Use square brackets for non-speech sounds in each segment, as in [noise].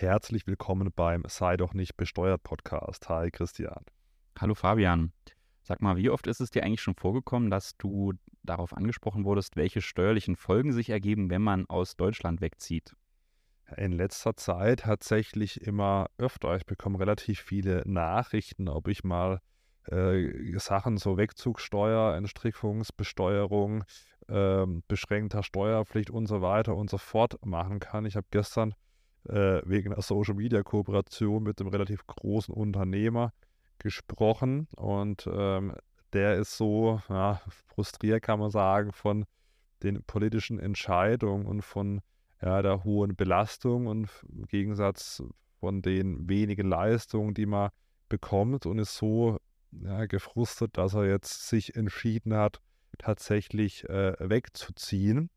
herzlich willkommen beim Sei doch nicht besteuert Podcast. Hi Christian. Hallo Fabian. Sag mal, wie oft ist es dir eigentlich schon vorgekommen, dass du darauf angesprochen wurdest, welche steuerlichen Folgen sich ergeben, wenn man aus Deutschland wegzieht? In letzter Zeit tatsächlich immer öfter. Ich bekomme relativ viele Nachrichten, ob ich mal äh, Sachen so Wegzugsteuer, Entstrickungsbesteuerung, äh, beschränkter Steuerpflicht und so weiter und so fort machen kann. Ich habe gestern äh, wegen einer Social Media Kooperation mit einem relativ großen Unternehmer gesprochen und ähm, der ist so ja, frustriert, kann man sagen, von den politischen Entscheidungen und von ja, der hohen Belastung und im Gegensatz von den wenigen Leistungen, die man bekommt und ist so ja, gefrustet, dass er jetzt sich entschieden hat, tatsächlich äh, wegzuziehen.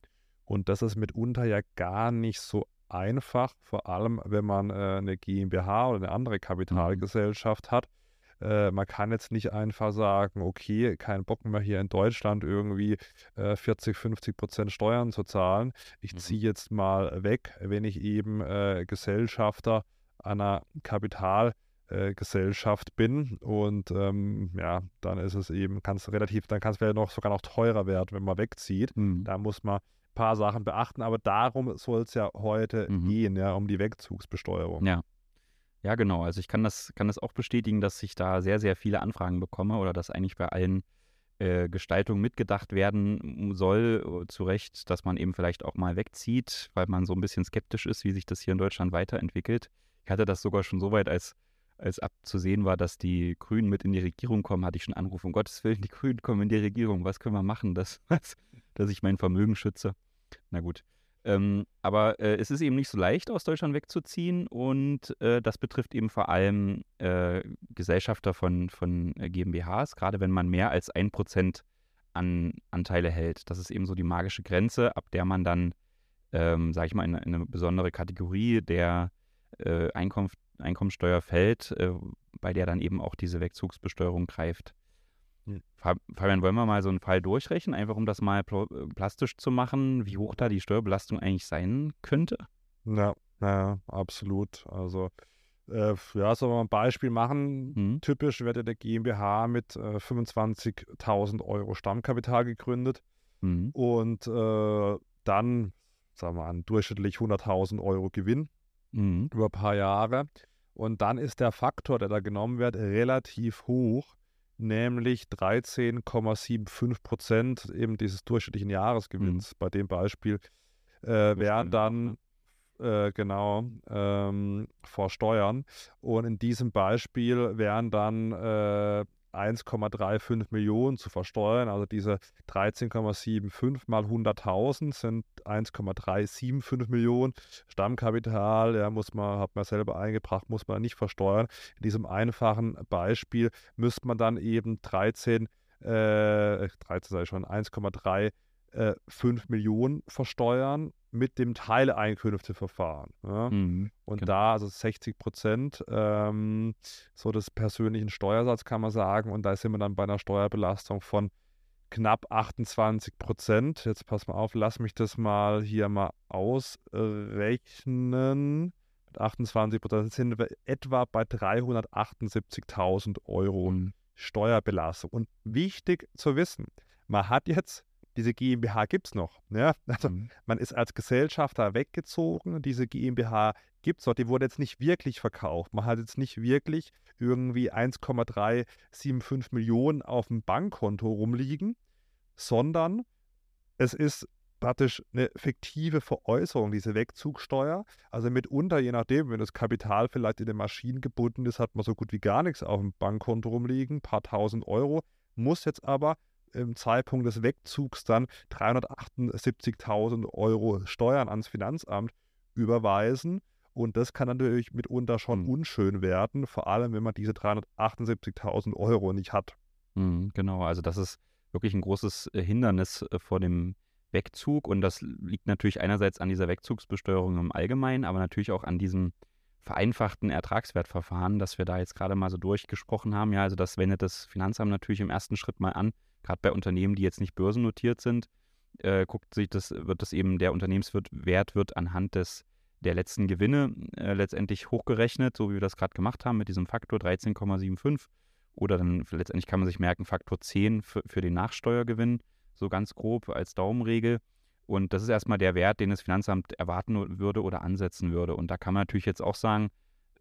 Und das ist mitunter ja gar nicht so einfach, vor allem wenn man äh, eine GmbH oder eine andere mhm. Kapitalgesellschaft mhm. hat. Äh, man kann jetzt nicht einfach sagen, okay, kein Bock mehr hier in Deutschland irgendwie äh, 40, 50 Prozent Steuern zu zahlen. Ich mhm. ziehe jetzt mal weg, wenn ich eben äh, Gesellschafter einer Kapitalgesellschaft bin und ähm, ja, dann ist es eben, kann es relativ, dann kann es noch sogar noch teurer werden, wenn man wegzieht. Mhm. Da muss man paar Sachen beachten, aber darum soll es ja heute mhm. gehen, ja, um die Wegzugsbesteuerung. Ja. Ja, genau. Also ich kann das, kann das auch bestätigen, dass ich da sehr, sehr viele Anfragen bekomme oder dass eigentlich bei allen äh, Gestaltungen mitgedacht werden soll, äh, zu Recht, dass man eben vielleicht auch mal wegzieht, weil man so ein bisschen skeptisch ist, wie sich das hier in Deutschland weiterentwickelt. Ich hatte das sogar schon so weit, als, als abzusehen war, dass die Grünen mit in die Regierung kommen, hatte ich schon Anruf, um Gottes Willen, die Grünen kommen in die Regierung, was können wir machen, dass, [laughs] dass ich mein Vermögen schütze. Na gut. Ähm, aber äh, es ist eben nicht so leicht, aus Deutschland wegzuziehen und äh, das betrifft eben vor allem äh, Gesellschafter von, von äh, GmbHs, gerade wenn man mehr als ein Prozent an Anteile hält. Das ist eben so die magische Grenze, ab der man dann, ähm, sage ich mal, in, in, eine besondere Kategorie der äh, Einkunft, Einkommensteuer fällt, äh, bei der dann eben auch diese Wegzugsbesteuerung greift. Fabian, wollen wir mal so einen Fall durchrechnen, einfach um das mal plastisch zu machen, wie hoch da die Steuerbelastung eigentlich sein könnte? Ja, ja absolut. Also, äh, ja, sollen wir mal ein Beispiel machen? Mhm. Typisch wird der GmbH mit äh, 25.000 Euro Stammkapital gegründet mhm. und äh, dann, sagen wir mal, durchschnittlich 100.000 Euro Gewinn mhm. über ein paar Jahre. Und dann ist der Faktor, der da genommen wird, relativ hoch nämlich 13,75 Prozent eben dieses durchschnittlichen Jahresgewinns. Mhm. Bei dem Beispiel äh, wären dann äh, genau ähm, vor Steuern. Und in diesem Beispiel wären dann äh, 1,35 Millionen zu versteuern. Also diese 13,75 mal 100.000 sind 1,375 Millionen. Stammkapital, ja, muss man, hat man selber eingebracht, muss man nicht versteuern. In diesem einfachen Beispiel müsste man dann eben 13, äh, 13 sei schon, 1,3 äh, 5 Millionen versteuern mit dem Teileinkünfteverfahren. Ja? Mhm, und genau. da, also 60 Prozent ähm, so des persönlichen Steuersatzes kann man sagen. Und da sind wir dann bei einer Steuerbelastung von knapp 28 Prozent. Jetzt pass mal auf, lass mich das mal hier mal ausrechnen. Mit 28 Prozent sind wir etwa bei 378.000 Euro mhm. Steuerbelastung. Und wichtig zu wissen, man hat jetzt diese GmbH gibt es noch. Ja? Also mhm. man ist als Gesellschafter weggezogen, diese GmbH gibt es noch, die wurde jetzt nicht wirklich verkauft. Man hat jetzt nicht wirklich irgendwie 1,375 Millionen auf dem Bankkonto rumliegen, sondern es ist praktisch eine fiktive Veräußerung, diese Wegzugsteuer. Also mitunter, je nachdem, wenn das Kapital vielleicht in den Maschinen gebunden ist, hat man so gut wie gar nichts auf dem Bankkonto rumliegen, ein paar tausend Euro, muss jetzt aber im Zeitpunkt des Wegzugs dann 378.000 Euro Steuern ans Finanzamt überweisen. Und das kann natürlich mitunter schon mhm. unschön werden, vor allem wenn man diese 378.000 Euro nicht hat. Mhm, genau, also das ist wirklich ein großes äh, Hindernis äh, vor dem Wegzug. Und das liegt natürlich einerseits an dieser Wegzugsbesteuerung im Allgemeinen, aber natürlich auch an diesem vereinfachten Ertragswertverfahren, das wir da jetzt gerade mal so durchgesprochen haben. Ja, also das wendet das Finanzamt natürlich im ersten Schritt mal an gerade bei Unternehmen, die jetzt nicht börsennotiert sind, äh, guckt sich das, wird das eben, der Unternehmenswert wird anhand des der letzten Gewinne äh, letztendlich hochgerechnet, so wie wir das gerade gemacht haben mit diesem Faktor 13,75. Oder dann letztendlich kann man sich merken, Faktor 10 für, für den Nachsteuergewinn, so ganz grob als Daumenregel. Und das ist erstmal der Wert, den das Finanzamt erwarten würde oder ansetzen würde. Und da kann man natürlich jetzt auch sagen,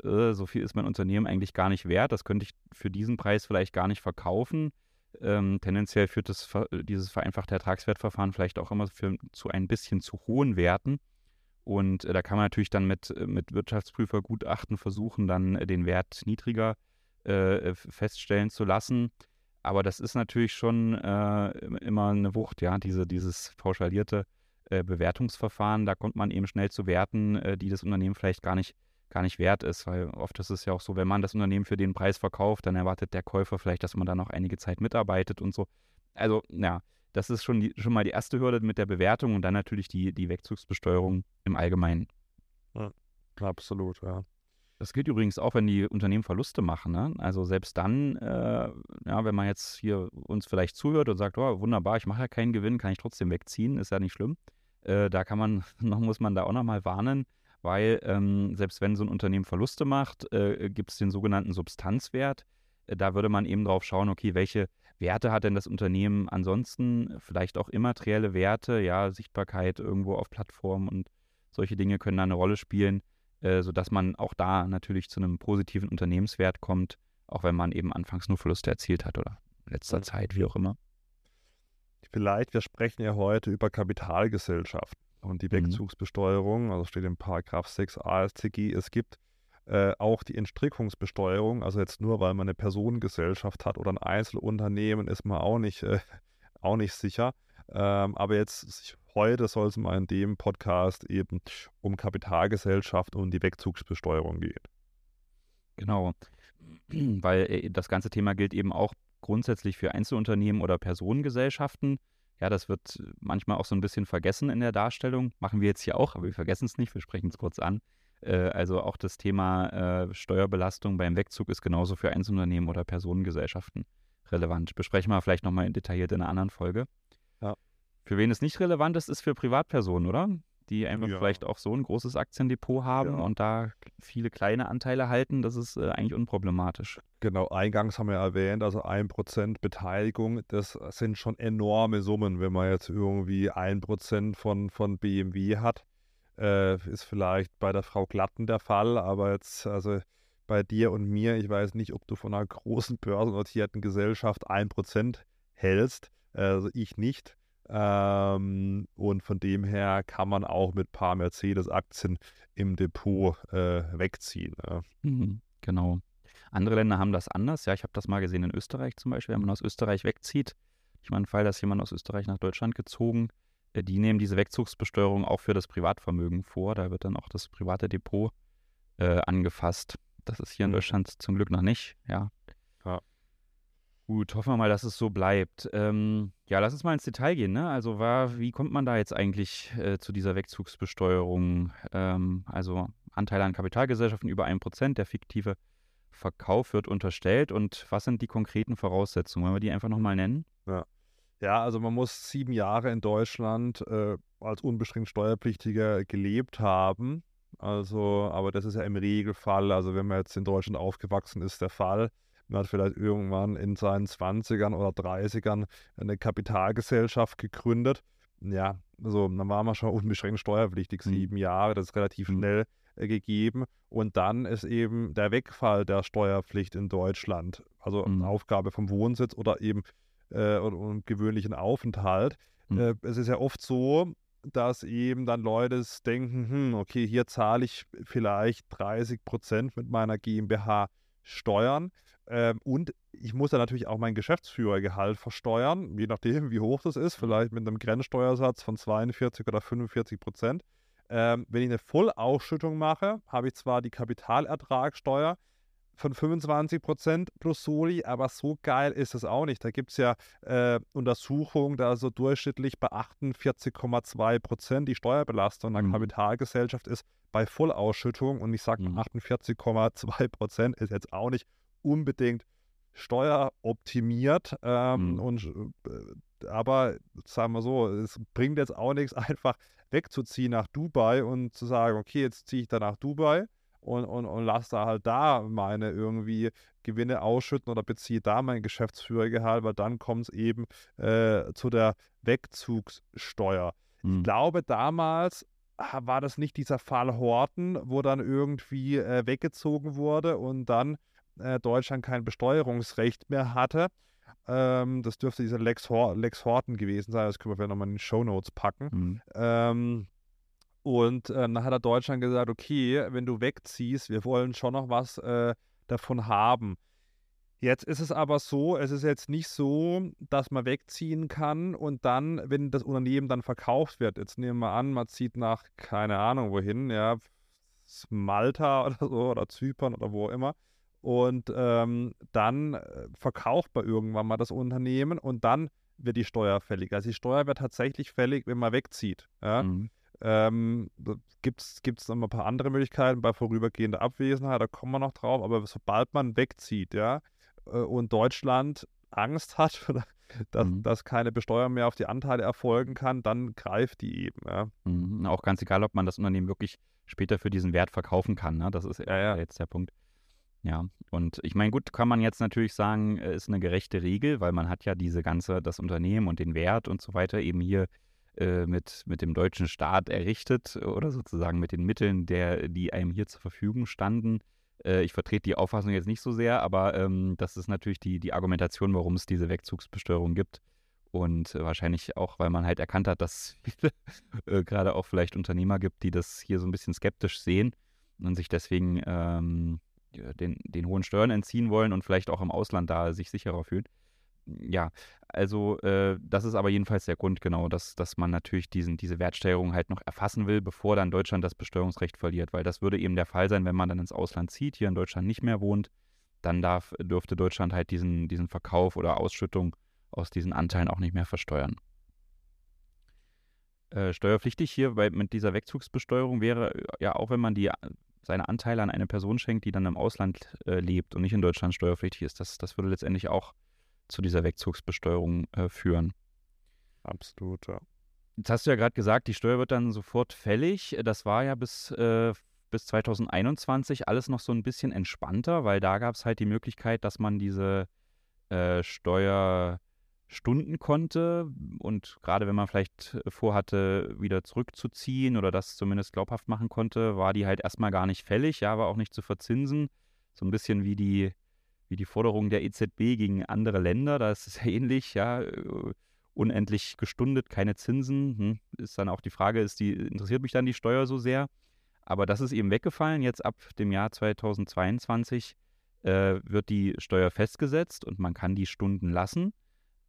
äh, so viel ist mein Unternehmen eigentlich gar nicht wert. Das könnte ich für diesen Preis vielleicht gar nicht verkaufen. Ähm, tendenziell führt das, dieses vereinfachte Ertragswertverfahren vielleicht auch immer für, zu ein bisschen zu hohen Werten. Und äh, da kann man natürlich dann mit, äh, mit Wirtschaftsprüfergutachten versuchen, dann äh, den Wert niedriger äh, feststellen zu lassen. Aber das ist natürlich schon äh, immer eine Wucht, ja, diese, dieses pauschalierte äh, Bewertungsverfahren. Da kommt man eben schnell zu Werten, die das Unternehmen vielleicht gar nicht gar nicht wert ist, weil oft ist es ja auch so, wenn man das Unternehmen für den Preis verkauft, dann erwartet der Käufer vielleicht, dass man da noch einige Zeit mitarbeitet und so. Also, ja, das ist schon, die, schon mal die erste Hürde mit der Bewertung und dann natürlich die, die Wegzugsbesteuerung im Allgemeinen. Ja, absolut, ja. Das gilt übrigens auch, wenn die Unternehmen Verluste machen. Ne? Also selbst dann, äh, ja, wenn man jetzt hier uns vielleicht zuhört und sagt, oh, wunderbar, ich mache ja keinen Gewinn, kann ich trotzdem wegziehen, ist ja nicht schlimm. Äh, da kann man, [laughs] noch muss man da auch nochmal warnen weil ähm, selbst wenn so ein Unternehmen Verluste macht, äh, gibt es den sogenannten Substanzwert. Äh, da würde man eben drauf schauen, okay, welche Werte hat denn das Unternehmen ansonsten, vielleicht auch immaterielle Werte, ja, Sichtbarkeit irgendwo auf Plattformen und solche Dinge können da eine Rolle spielen, äh, sodass man auch da natürlich zu einem positiven Unternehmenswert kommt, auch wenn man eben anfangs nur Verluste erzielt hat oder in letzter mhm. Zeit, wie auch immer. Vielleicht, wir sprechen ja heute über Kapitalgesellschaften und die mhm. Wegzugsbesteuerung, also steht im Paragraph 6 AStG, es gibt äh, auch die Entstrickungsbesteuerung, also jetzt nur weil man eine Personengesellschaft hat oder ein Einzelunternehmen, ist man auch nicht, äh, [laughs] auch nicht sicher. Ähm, aber jetzt heute soll es mal in dem Podcast eben um Kapitalgesellschaft und die Wegzugsbesteuerung gehen. Genau, [clears throat] weil äh, das ganze Thema gilt eben auch grundsätzlich für Einzelunternehmen oder Personengesellschaften. Ja, das wird manchmal auch so ein bisschen vergessen in der Darstellung. Machen wir jetzt hier auch, aber wir vergessen es nicht, wir sprechen es kurz an. Äh, also auch das Thema äh, Steuerbelastung beim Wegzug ist genauso für Einzelunternehmen oder Personengesellschaften relevant. Besprechen wir vielleicht nochmal detailliert in einer anderen Folge. Ja. Für wen es nicht relevant ist, ist für Privatpersonen, oder? Die einfach ja. vielleicht auch so ein großes Aktiendepot haben ja. und da viele kleine Anteile halten, das ist äh, eigentlich unproblematisch. Genau, eingangs haben wir erwähnt, also 1% Beteiligung, das sind schon enorme Summen, wenn man jetzt irgendwie 1% von, von BMW hat. Äh, ist vielleicht bei der Frau Glatten der Fall, aber jetzt, also bei dir und mir, ich weiß nicht, ob du von einer [laughs] großen börsennotierten Gesellschaft 1% hältst, also ich nicht. Ähm, und von dem her kann man auch mit ein paar Mercedes-Aktien im Depot äh, wegziehen. Ja. Mhm, genau. Andere Länder haben das anders. Ja, ich habe das mal gesehen in Österreich zum Beispiel, wenn man aus Österreich wegzieht. Ich meine, Fall, dass jemand aus Österreich nach Deutschland gezogen, äh, die nehmen diese Wegzugsbesteuerung auch für das Privatvermögen vor. Da wird dann auch das private Depot äh, angefasst. Das ist hier in mhm. Deutschland zum Glück noch nicht. Ja. Gut, hoffen wir mal, dass es so bleibt. Ähm, ja, lass uns mal ins Detail gehen. Ne? Also, war, wie kommt man da jetzt eigentlich äh, zu dieser Wegzugsbesteuerung? Ähm, also Anteile an Kapitalgesellschaften über 1%, der fiktive Verkauf wird unterstellt. Und was sind die konkreten Voraussetzungen? Wollen wir die einfach nochmal nennen? Ja. ja, also man muss sieben Jahre in Deutschland äh, als unbeschränkt Steuerpflichtiger gelebt haben. Also, aber das ist ja im Regelfall, also wenn man jetzt in Deutschland aufgewachsen ist, der Fall. Man hat vielleicht irgendwann in seinen 20ern oder 30ern eine Kapitalgesellschaft gegründet. Ja, also dann war man schon unbeschränkt steuerpflichtig, mhm. sieben Jahre, das ist relativ mhm. schnell äh, gegeben. Und dann ist eben der Wegfall der Steuerpflicht in Deutschland, also mhm. Aufgabe vom Wohnsitz oder eben äh, und, gewöhnlichen Aufenthalt. Mhm. Äh, es ist ja oft so, dass eben dann Leute denken, hm, okay, hier zahle ich vielleicht 30 Prozent mit meiner GmbH Steuern. Ähm, und ich muss dann natürlich auch mein Geschäftsführergehalt versteuern, je nachdem, wie hoch das ist, vielleicht mit einem Grenzsteuersatz von 42 oder 45 Prozent. Ähm, wenn ich eine Vollausschüttung mache, habe ich zwar die Kapitalertragssteuer von 25 Prozent plus Soli, aber so geil ist es auch nicht. Da gibt es ja äh, Untersuchungen, da so durchschnittlich bei 48,2 Prozent die Steuerbelastung einer mhm. Kapitalgesellschaft ist bei Vollausschüttung und ich sage mhm. 48,2 Prozent ist jetzt auch nicht unbedingt steueroptimiert ähm, mhm. und äh, aber sagen wir so, es bringt jetzt auch nichts, [laughs] einfach wegzuziehen nach Dubai und zu sagen, okay, jetzt ziehe ich da nach Dubai und, und, und lasse da halt da meine irgendwie Gewinne ausschütten oder beziehe da mein Geschäftsführergehalt, weil dann kommt es eben äh, zu der Wegzugssteuer. Mhm. Ich glaube, damals war das nicht dieser Fall Horten, wo dann irgendwie äh, weggezogen wurde und dann äh, Deutschland kein Besteuerungsrecht mehr hatte. Ähm, das dürfte dieser Lex, Hor Lex Horten gewesen sein. Das können wir vielleicht nochmal in die Show Notes packen. Mhm. Ähm, und äh, dann hat er Deutschland gesagt, okay, wenn du wegziehst, wir wollen schon noch was äh, davon haben. Jetzt ist es aber so, es ist jetzt nicht so, dass man wegziehen kann und dann, wenn das Unternehmen dann verkauft wird, jetzt nehmen wir an, man zieht nach, keine Ahnung wohin, ja, Malta [laughs] oder so oder Zypern oder wo immer und ähm, dann äh, verkauft man irgendwann mal das Unternehmen und dann wird die Steuer fällig. Also die Steuer wird tatsächlich fällig, wenn man wegzieht. Ja? Mhm. Ähm, Gibt es noch ein paar andere Möglichkeiten bei vorübergehender Abwesenheit, da kommen wir noch drauf, aber sobald man wegzieht, ja, äh, und Deutschland Angst hat, [laughs] dass, mhm. dass keine Besteuerung mehr auf die Anteile erfolgen kann, dann greift die eben. Ja. Mhm. Auch ganz egal, ob man das Unternehmen wirklich später für diesen Wert verkaufen kann. Ne? Das ist ja, ja. jetzt der Punkt. Ja, und ich meine, gut, kann man jetzt natürlich sagen, äh, ist eine gerechte Regel, weil man hat ja diese ganze, das Unternehmen und den Wert und so weiter eben hier äh, mit, mit dem deutschen Staat errichtet oder sozusagen mit den Mitteln, der, die einem hier zur Verfügung standen. Äh, ich vertrete die Auffassung jetzt nicht so sehr, aber ähm, das ist natürlich die, die Argumentation, warum es diese Wegzugsbesteuerung gibt. Und äh, wahrscheinlich auch, weil man halt erkannt hat, dass [laughs] es äh, gerade auch vielleicht Unternehmer gibt, die das hier so ein bisschen skeptisch sehen und sich deswegen ähm, den, den hohen Steuern entziehen wollen und vielleicht auch im Ausland da sich sicherer fühlen ja, also äh, das ist aber jedenfalls der Grund, genau, dass, dass man natürlich diesen, diese Wertsteigerung halt noch erfassen will, bevor dann Deutschland das Besteuerungsrecht verliert, weil das würde eben der Fall sein, wenn man dann ins Ausland zieht, hier in Deutschland nicht mehr wohnt, dann darf, dürfte Deutschland halt diesen, diesen Verkauf oder Ausschüttung aus diesen Anteilen auch nicht mehr versteuern. Äh, steuerpflichtig hier bei, mit dieser Wegzugsbesteuerung wäre äh, ja auch, wenn man die, seine Anteile an eine Person schenkt, die dann im Ausland äh, lebt und nicht in Deutschland steuerpflichtig ist. Das, das würde letztendlich auch zu dieser Wegzugsbesteuerung äh, führen. Absolut, ja. Jetzt hast du ja gerade gesagt, die Steuer wird dann sofort fällig. Das war ja bis, äh, bis 2021 alles noch so ein bisschen entspannter, weil da gab es halt die Möglichkeit, dass man diese äh, Steuer stunden konnte und gerade wenn man vielleicht vorhatte, wieder zurückzuziehen oder das zumindest glaubhaft machen konnte, war die halt erstmal gar nicht fällig, ja, war auch nicht zu verzinsen. So ein bisschen wie die wie die Forderung der EZB gegen andere Länder. Da ist es ja ähnlich, ja, äh, unendlich gestundet, keine Zinsen. Hm, ist dann auch die Frage, ist die, interessiert mich dann die Steuer so sehr? Aber das ist eben weggefallen. Jetzt ab dem Jahr 2022 äh, wird die Steuer festgesetzt und man kann die Stunden lassen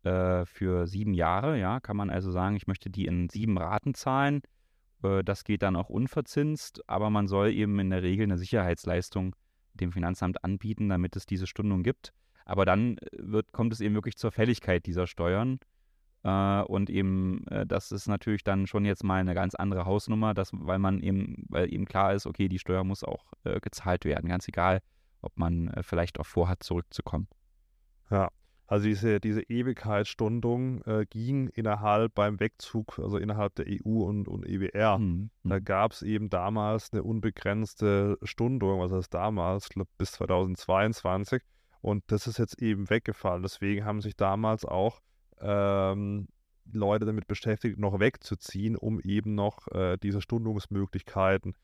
äh, für sieben Jahre. Ja, kann man also sagen, ich möchte die in sieben Raten zahlen. Äh, das geht dann auch unverzinst, aber man soll eben in der Regel eine Sicherheitsleistung dem Finanzamt anbieten, damit es diese Stundung gibt. Aber dann äh, wird, kommt es eben wirklich zur Fälligkeit dieser Steuern. Äh, und eben, äh, das ist natürlich dann schon jetzt mal eine ganz andere Hausnummer, dass, weil man eben, weil eben klar ist, okay, die Steuer muss auch äh, gezahlt werden, ganz egal, ob man äh, vielleicht auch vorhat, zurückzukommen. Ja, also diese, diese Ewigkeitsstundung äh, ging innerhalb beim Wegzug, also innerhalb der EU und, und EWR. Mhm. Da mhm. gab es eben damals eine unbegrenzte Stundung, was heißt damals, glaub, bis 2022. Und das ist jetzt eben weggefallen. Deswegen haben sich damals auch ähm, Leute damit beschäftigt, noch wegzuziehen, um eben noch äh, diese Stundungsmöglichkeiten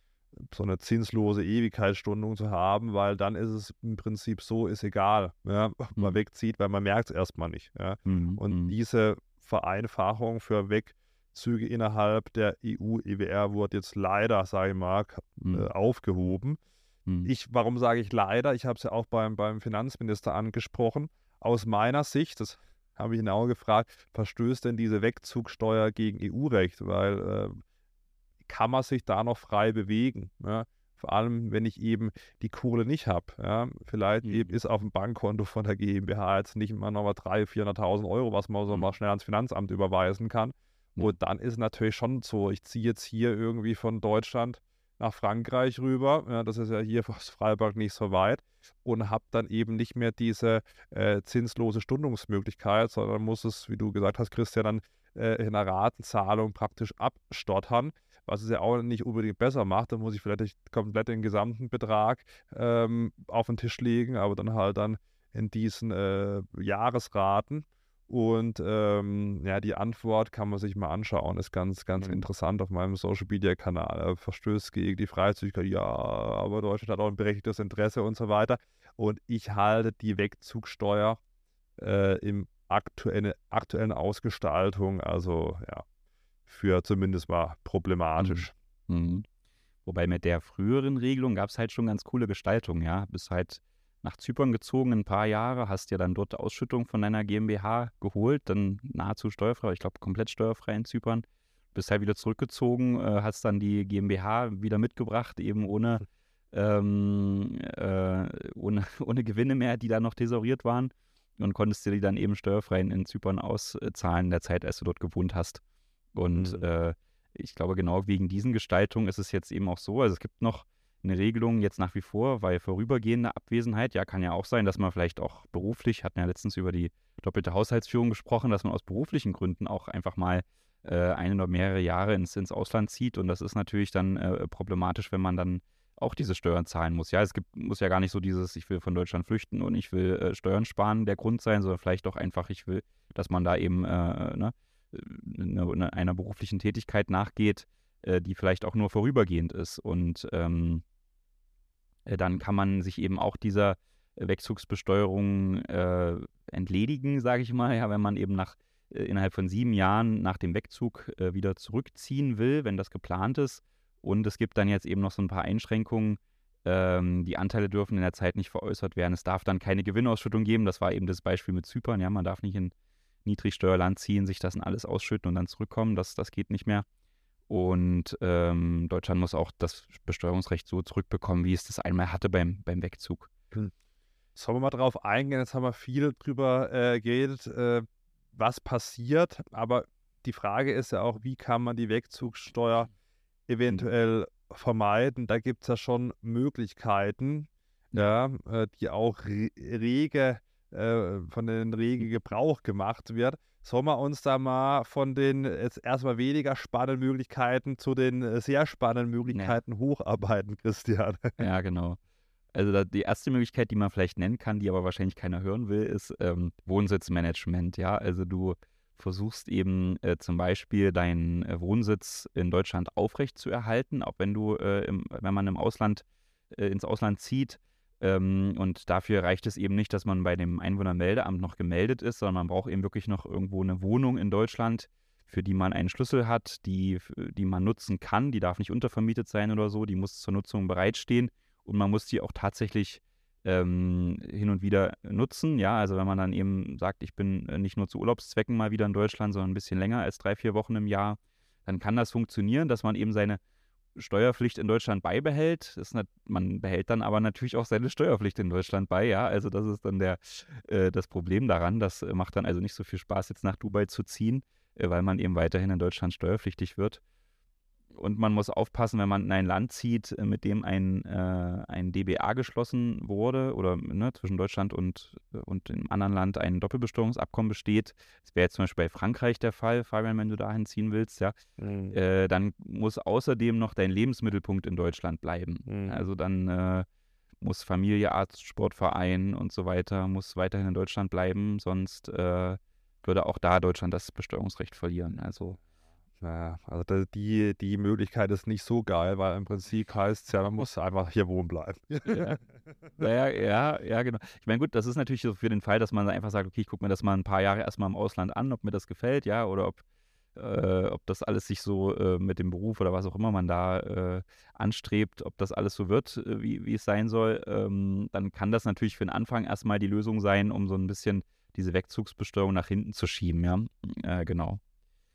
so eine zinslose Ewigkeitsstundung zu haben, weil dann ist es im Prinzip so, ist egal, ja, ob [laughs] man mhm. wegzieht, weil man merkt es erstmal nicht. Ja. Mhm. Und mhm. diese Vereinfachung für Wegzüge innerhalb der EU-EWR wurde jetzt leider, sage ich mal, mhm. äh, aufgehoben. Mhm. Ich, warum sage ich leider? Ich habe es ja auch beim, beim Finanzminister angesprochen. Aus meiner Sicht, das habe ich ihn auch gefragt, verstößt denn diese Wegzugsteuer gegen EU-Recht? Weil äh, kann man sich da noch frei bewegen. Ja? Vor allem, wenn ich eben die Kohle nicht habe. Ja? Vielleicht mhm. eben ist auf dem Bankkonto von der GmbH jetzt nicht immer noch mal 300.000, 400.000 Euro, was man so mhm. mal schnell ans Finanzamt überweisen kann. Mhm. Und dann ist natürlich schon so, ich ziehe jetzt hier irgendwie von Deutschland nach Frankreich rüber. Ja, das ist ja hier [laughs] aus Freiburg nicht so weit. Und habe dann eben nicht mehr diese äh, zinslose Stundungsmöglichkeit, sondern muss es, wie du gesagt hast, Christian, dann äh, in einer Ratenzahlung praktisch abstottern, was es ja auch nicht unbedingt besser macht. Da muss ich vielleicht komplett den gesamten Betrag ähm, auf den Tisch legen, aber dann halt dann in diesen äh, Jahresraten. Und ähm, ja, die Antwort kann man sich mal anschauen, ist ganz, ganz mhm. interessant auf meinem Social Media Kanal. Verstößt gegen die Freizügigkeit, ja, aber Deutschland hat auch ein berechtigtes Interesse und so weiter. Und ich halte die Wegzugsteuer äh, im aktuelle, aktuellen Ausgestaltung, also ja, für zumindest mal problematisch. Mhm. Mhm. Wobei mit der früheren Regelung gab es halt schon ganz coole Gestaltungen, ja. Bis halt nach Zypern gezogen, ein paar Jahre, hast dir dann dort Ausschüttung von deiner GmbH geholt, dann nahezu steuerfrei, ich glaube komplett steuerfrei in Zypern, bist halt wieder zurückgezogen, äh, hast dann die GmbH wieder mitgebracht, eben ohne, [laughs] ähm, äh, ohne, [laughs] ohne Gewinne mehr, die da noch thesauriert waren und konntest dir die dann eben steuerfrei in, in Zypern auszahlen in der Zeit, als du dort gewohnt hast. Und mhm. äh, ich glaube, genau wegen diesen Gestaltungen ist es jetzt eben auch so, also es gibt noch eine Regelung jetzt nach wie vor, weil vorübergehende Abwesenheit, ja, kann ja auch sein, dass man vielleicht auch beruflich, hatten ja letztens über die doppelte Haushaltsführung gesprochen, dass man aus beruflichen Gründen auch einfach mal äh, ein oder mehrere Jahre ins, ins Ausland zieht. Und das ist natürlich dann äh, problematisch, wenn man dann auch diese Steuern zahlen muss. Ja, es gibt, muss ja gar nicht so dieses, ich will von Deutschland flüchten und ich will äh, Steuern sparen, der Grund sein, sondern vielleicht auch einfach, ich will, dass man da eben äh, ne, eine, einer beruflichen Tätigkeit nachgeht, äh, die vielleicht auch nur vorübergehend ist. Und ähm, äh, dann kann man sich eben auch dieser Wegzugsbesteuerung äh, entledigen, sage ich mal, ja, wenn man eben nach äh, innerhalb von sieben Jahren nach dem Wegzug äh, wieder zurückziehen will, wenn das geplant ist. Und es gibt dann jetzt eben noch so ein paar Einschränkungen. Ähm, die Anteile dürfen in der Zeit nicht veräußert werden. Es darf dann keine Gewinnausschüttung geben. Das war eben das Beispiel mit Zypern. Ja, man darf nicht in Niedrigsteuerland ziehen, sich das dann alles ausschütten und dann zurückkommen. Das, das geht nicht mehr. Und ähm, Deutschland muss auch das Besteuerungsrecht so zurückbekommen, wie es das einmal hatte beim, beim Wegzug. Hm. Sollen wir mal drauf eingehen? Jetzt haben wir viel drüber äh, geredet, äh, was passiert. Aber die Frage ist ja auch, wie kann man die Wegzugssteuer eventuell vermeiden? Da gibt es ja schon Möglichkeiten, ja, äh, die auch rege, äh, von den rege Gebrauch gemacht wird. Sollen wir uns da mal von den jetzt erstmal weniger spannenden Möglichkeiten zu den äh, sehr spannenden Möglichkeiten nee. hocharbeiten, [laughs] Christian? Ja, genau. Also die erste Möglichkeit, die man vielleicht nennen kann, die aber wahrscheinlich keiner hören will, ist ähm, Wohnsitzmanagement. Ja, also du versuchst eben äh, zum Beispiel deinen äh, Wohnsitz in Deutschland aufrecht zu erhalten, auch wenn du, äh, im, wenn man im Ausland äh, ins Ausland zieht, ähm, und dafür reicht es eben nicht, dass man bei dem Einwohnermeldeamt noch gemeldet ist, sondern man braucht eben wirklich noch irgendwo eine Wohnung in Deutschland, für die man einen Schlüssel hat, die, die man nutzen kann. Die darf nicht untervermietet sein oder so, die muss zur Nutzung bereitstehen und man muss die auch tatsächlich ähm, hin und wieder nutzen. Ja, also wenn man dann eben sagt, ich bin äh, nicht nur zu Urlaubszwecken mal wieder in Deutschland, sondern ein bisschen länger als drei, vier Wochen im Jahr, dann kann das funktionieren, dass man eben seine Steuerpflicht in Deutschland beibehält. Nicht, man behält dann aber natürlich auch seine Steuerpflicht in Deutschland bei, ja. Also das ist dann der, äh, das Problem daran. Das macht dann also nicht so viel Spaß, jetzt nach Dubai zu ziehen, äh, weil man eben weiterhin in Deutschland steuerpflichtig wird. Und man muss aufpassen, wenn man in ein Land zieht, äh, mit dem ein, äh, ein DBA geschlossen wurde oder ne, zwischen Deutschland und, und dem anderen Land ein Doppelbesteuerungsabkommen besteht. Das wäre jetzt zum Beispiel bei Frankreich der Fall, Fabian, wenn du dahin ziehen willst, ja. Mhm. Äh, dann muss außerdem noch dein Lebensmittelpunkt in Deutschland bleiben. Mhm. Also dann äh, muss Familie, Arzt, Sportverein und so weiter, muss weiterhin in Deutschland bleiben, sonst äh, würde auch da Deutschland das Besteuerungsrecht verlieren. Also naja, also die, die Möglichkeit ist nicht so geil, weil im Prinzip heißt es ja, man muss einfach hier wohnen bleiben. Ja. [laughs] naja, ja, ja, genau. Ich meine, gut, das ist natürlich so für den Fall, dass man einfach sagt, okay, ich gucke mir das mal ein paar Jahre erstmal im Ausland an, ob mir das gefällt, ja, oder ob, äh, ob das alles sich so äh, mit dem Beruf oder was auch immer man da äh, anstrebt, ob das alles so wird, äh, wie, wie es sein soll, ähm, dann kann das natürlich für den Anfang erstmal die Lösung sein, um so ein bisschen diese Wegzugsbesteuerung nach hinten zu schieben, ja. Äh, genau.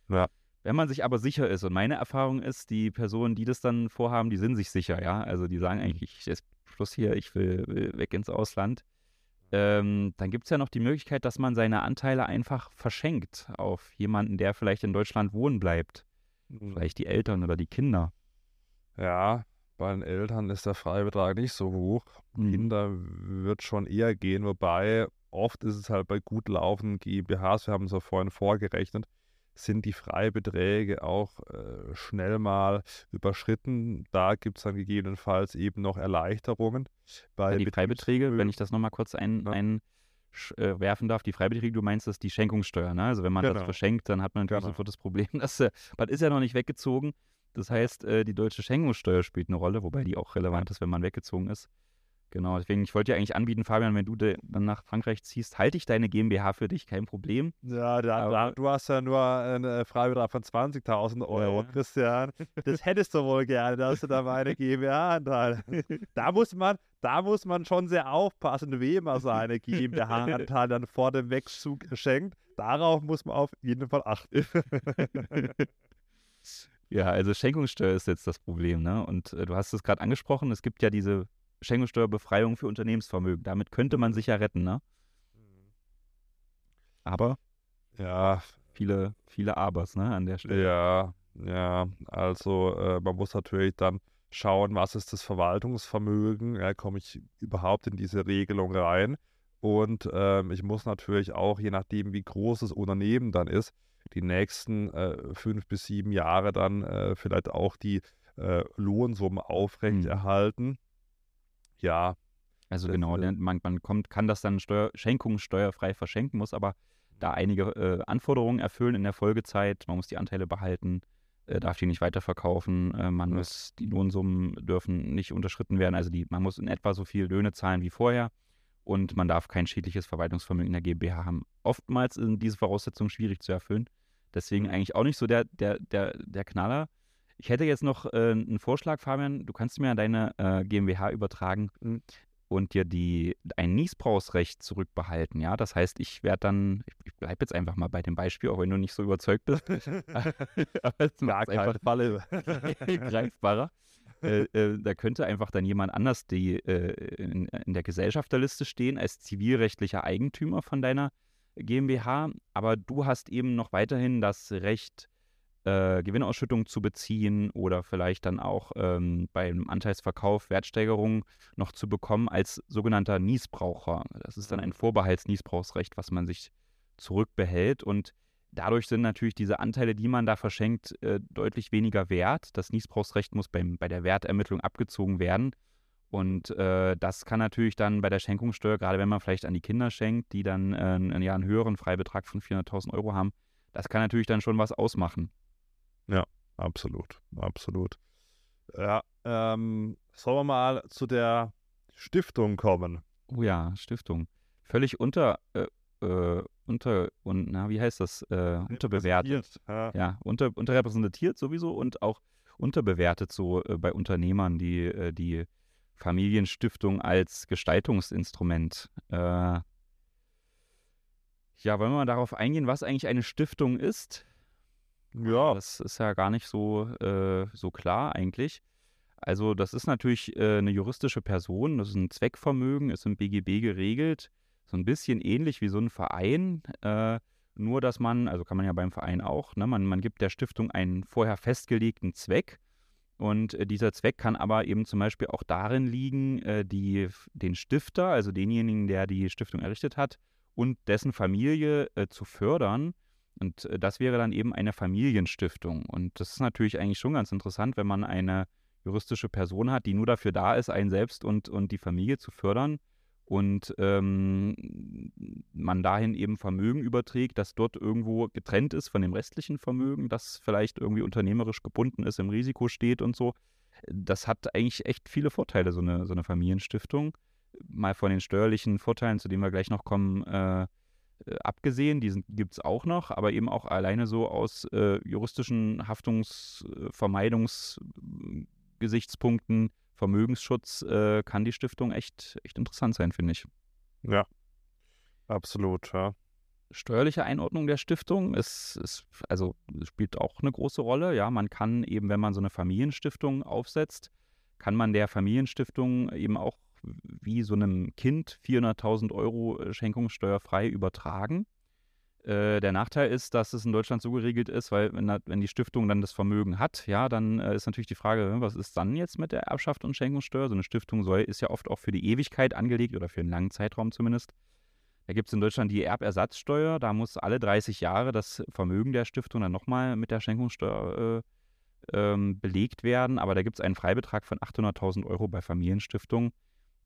Ja. Wenn man sich aber sicher ist, und meine Erfahrung ist, die Personen, die das dann vorhaben, die sind sich sicher, ja. Also die sagen eigentlich, ich ist Schluss hier, ich will, will weg ins Ausland. Ähm, dann gibt es ja noch die Möglichkeit, dass man seine Anteile einfach verschenkt auf jemanden, der vielleicht in Deutschland wohnen bleibt. Mhm. Vielleicht die Eltern oder die Kinder. Ja, bei den Eltern ist der Freibetrag nicht so hoch. Mhm. Kinder wird schon eher gehen, wobei oft ist es halt bei gut laufenden GmbHs, wir haben es ja vorhin vorgerechnet, sind die Freibeträge auch äh, schnell mal überschritten. Da gibt es dann gegebenenfalls eben noch Erleichterungen. Bei ja, die Freibeträge, wenn ich das nochmal kurz ein, ja. ein äh, werfen darf, die Freibeträge, du meinst das die Schenkungssteuer, ne? Also wenn man genau. das verschenkt, dann hat man natürlich genau. sofort das Problem, [laughs] dass äh, man ist ja noch nicht weggezogen. Das heißt, äh, die deutsche Schenkungssteuer spielt eine Rolle, wobei die auch relevant ist, wenn man weggezogen ist. Genau, deswegen, ich wollte dir eigentlich anbieten, Fabian, wenn du dann nach Frankreich ziehst, halte ich deine GmbH für dich, kein Problem. Ja, da, da, du hast ja nur einen äh, Freibetrag von 20.000 Euro, ja. Christian. Das [laughs] hättest du wohl gerne, dass du da meine GmbH-Anteil. Da muss man, da muss man schon sehr aufpassen, wem er seine GmbH-Anteil dann vor dem Wegzug schenkt. Darauf muss man auf jeden Fall achten. [laughs] ja, also Schenkungssteuer ist jetzt das Problem, ne? Und äh, du hast es gerade angesprochen, es gibt ja diese Schenkungssteuerbefreiung für Unternehmensvermögen. Damit könnte man sich ja retten, ne? Aber ja, viele, viele Abers, ne, an der Stelle. Ja, ja, also äh, man muss natürlich dann schauen, was ist das Verwaltungsvermögen, ja, komme ich überhaupt in diese Regelung rein und ähm, ich muss natürlich auch, je nachdem wie groß das Unternehmen dann ist, die nächsten äh, fünf bis sieben Jahre dann äh, vielleicht auch die äh, Lohnsummen aufrechterhalten. Mhm ja. Also genau, äh, man, man kommt, kann das dann Steuer, Schenkungen steuerfrei verschenken, muss aber da einige äh, Anforderungen erfüllen in der Folgezeit. Man muss die Anteile behalten, äh, darf die nicht weiterverkaufen, äh, man ja. muss, die Lohnsummen dürfen nicht unterschritten werden. Also die, man muss in etwa so viel Löhne zahlen wie vorher und man darf kein schädliches Verwaltungsvermögen in der GmbH haben. Oftmals sind diese Voraussetzungen schwierig zu erfüllen. Deswegen mhm. eigentlich auch nicht so der, der, der, der Knaller. Ich hätte jetzt noch äh, einen Vorschlag, Fabian. Du kannst mir deine äh, GmbH übertragen und dir die, ein Niesbrauchsrecht zurückbehalten. Ja, das heißt, ich werde dann, ich, ich bleibe jetzt einfach mal bei dem Beispiel, auch wenn du nicht so überzeugt bist. [laughs] Aber es einfach Falle [laughs] greifbarer. Äh, äh, da könnte einfach dann jemand anders die, äh, in, in, der Gesellschafterliste stehen als zivilrechtlicher Eigentümer von deiner GmbH, aber du hast eben noch weiterhin das Recht, äh, Gewinnausschüttung zu beziehen oder vielleicht dann auch ähm, beim Anteilsverkauf Wertsteigerung noch zu bekommen als sogenannter Niesbraucher. Das ist dann ein mhm. Vorbehaltsniesbrauchsrecht, was man sich zurückbehält und dadurch sind natürlich diese Anteile, die man da verschenkt, äh, deutlich weniger wert. Das Niesbrauchsrecht muss beim, bei der Wertermittlung abgezogen werden. Und äh, das kann natürlich dann bei der Schenkungssteuer, gerade wenn man vielleicht an die Kinder schenkt, die dann äh, einen, ja, einen höheren Freibetrag von 400.000 Euro haben, das kann natürlich dann schon was ausmachen. Ja, absolut, absolut. Ja, ähm, sollen wir mal zu der Stiftung kommen? Oh ja, Stiftung. Völlig unter, äh, äh, unter, und, na, wie heißt das? Äh, unterbewertet. Ja, ja unter, unterrepräsentiert sowieso und auch unterbewertet so äh, bei Unternehmern, die äh, die Familienstiftung als Gestaltungsinstrument. Äh, ja, wollen wir mal darauf eingehen, was eigentlich eine Stiftung ist? Ja. Das ist ja gar nicht so, äh, so klar eigentlich. Also das ist natürlich äh, eine juristische Person, das ist ein Zweckvermögen, ist im BGB geregelt, so ein bisschen ähnlich wie so ein Verein, äh, nur dass man, also kann man ja beim Verein auch, ne, man, man gibt der Stiftung einen vorher festgelegten Zweck und äh, dieser Zweck kann aber eben zum Beispiel auch darin liegen, äh, die, den Stifter, also denjenigen, der die Stiftung errichtet hat, und dessen Familie äh, zu fördern und äh, das wäre dann eben eine Familienstiftung. Und das ist natürlich eigentlich schon ganz interessant, wenn man eine juristische Person hat, die nur dafür da ist, einen selbst und, und die Familie zu fördern und ähm, man dahin eben Vermögen überträgt, das dort irgendwo getrennt ist von dem restlichen Vermögen, das vielleicht irgendwie unternehmerisch gebunden ist, im Risiko steht und so. Das hat eigentlich echt viele Vorteile, so eine, so eine Familienstiftung. Mal von den steuerlichen Vorteilen, zu denen wir gleich noch kommen, äh, äh, abgesehen, die gibt es auch noch, aber eben auch alleine so aus äh, juristischen Haftungsvermeidungsgesichtspunkten, äh, Vermögensschutz, äh, kann die Stiftung echt, echt interessant sein, finde ich. Ja, absolut, ja. Steuerliche Einordnung der Stiftung ist, ist, also spielt auch eine große Rolle. Ja, man kann eben, wenn man so eine Familienstiftung aufsetzt, kann man der Familienstiftung eben auch wie so einem Kind 400.000 Euro äh, schenkungssteuerfrei übertragen. Äh, der Nachteil ist, dass es in Deutschland so geregelt ist, weil wenn, wenn die Stiftung dann das Vermögen hat, ja, dann äh, ist natürlich die Frage, was ist dann jetzt mit der Erbschaft und Schenkungssteuer? So eine Stiftung soll, ist ja oft auch für die Ewigkeit angelegt oder für einen langen Zeitraum zumindest. Da gibt es in Deutschland die Erbersatzsteuer, da muss alle 30 Jahre das Vermögen der Stiftung dann nochmal mit der Schenkungssteuer äh, ähm, belegt werden, aber da gibt es einen Freibetrag von 800.000 Euro bei Familienstiftungen.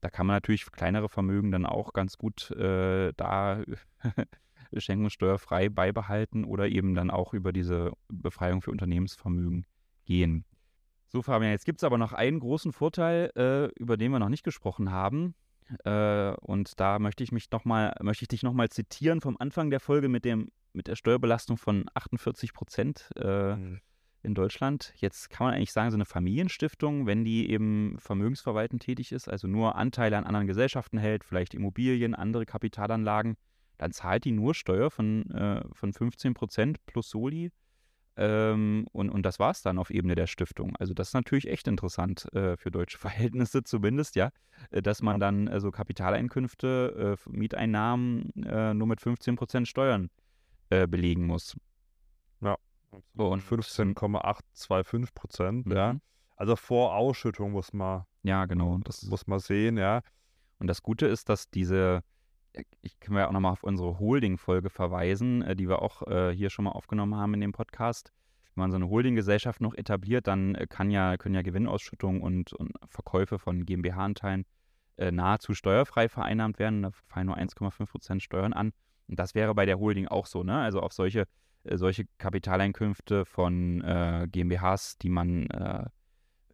Da kann man natürlich kleinere Vermögen dann auch ganz gut äh, da [laughs] schenkungssteuerfrei beibehalten oder eben dann auch über diese Befreiung für Unternehmensvermögen gehen. So, Fabian, jetzt gibt es aber noch einen großen Vorteil, äh, über den wir noch nicht gesprochen haben. Äh, und da möchte ich mich noch mal, möchte ich dich nochmal zitieren vom Anfang der Folge mit, dem, mit der Steuerbelastung von 48 Prozent äh, mhm. In Deutschland. Jetzt kann man eigentlich sagen, so eine Familienstiftung, wenn die eben vermögensverwaltend tätig ist, also nur Anteile an anderen Gesellschaften hält, vielleicht Immobilien, andere Kapitalanlagen, dann zahlt die nur Steuer von, äh, von 15 Prozent plus Soli. Ähm, und, und das war es dann auf Ebene der Stiftung. Also das ist natürlich echt interessant äh, für deutsche [laughs] Verhältnisse zumindest, ja, äh, dass man dann äh, so Kapitaleinkünfte, äh, Mieteinnahmen äh, nur mit 15 Prozent Steuern äh, belegen muss. Ja, und 15,825 Prozent, mhm. ja. Also vor Ausschüttung muss man, ja, genau, das muss man sehen, ja. Und das Gute ist, dass diese ich kann ja auch nochmal auf unsere Holding-Folge verweisen, äh, die wir auch äh, hier schon mal aufgenommen haben in dem Podcast. Wenn man so eine Holding-Gesellschaft noch etabliert, dann äh, kann ja, können ja Gewinnausschüttungen und, und Verkäufe von GmbH-Anteilen äh, nahezu steuerfrei vereinnahmt werden. Da fallen nur 1,5 Prozent Steuern an. Und das wäre bei der Holding auch so, ne? Also auf solche, äh, solche Kapitaleinkünfte von äh, GmbHs, die man äh,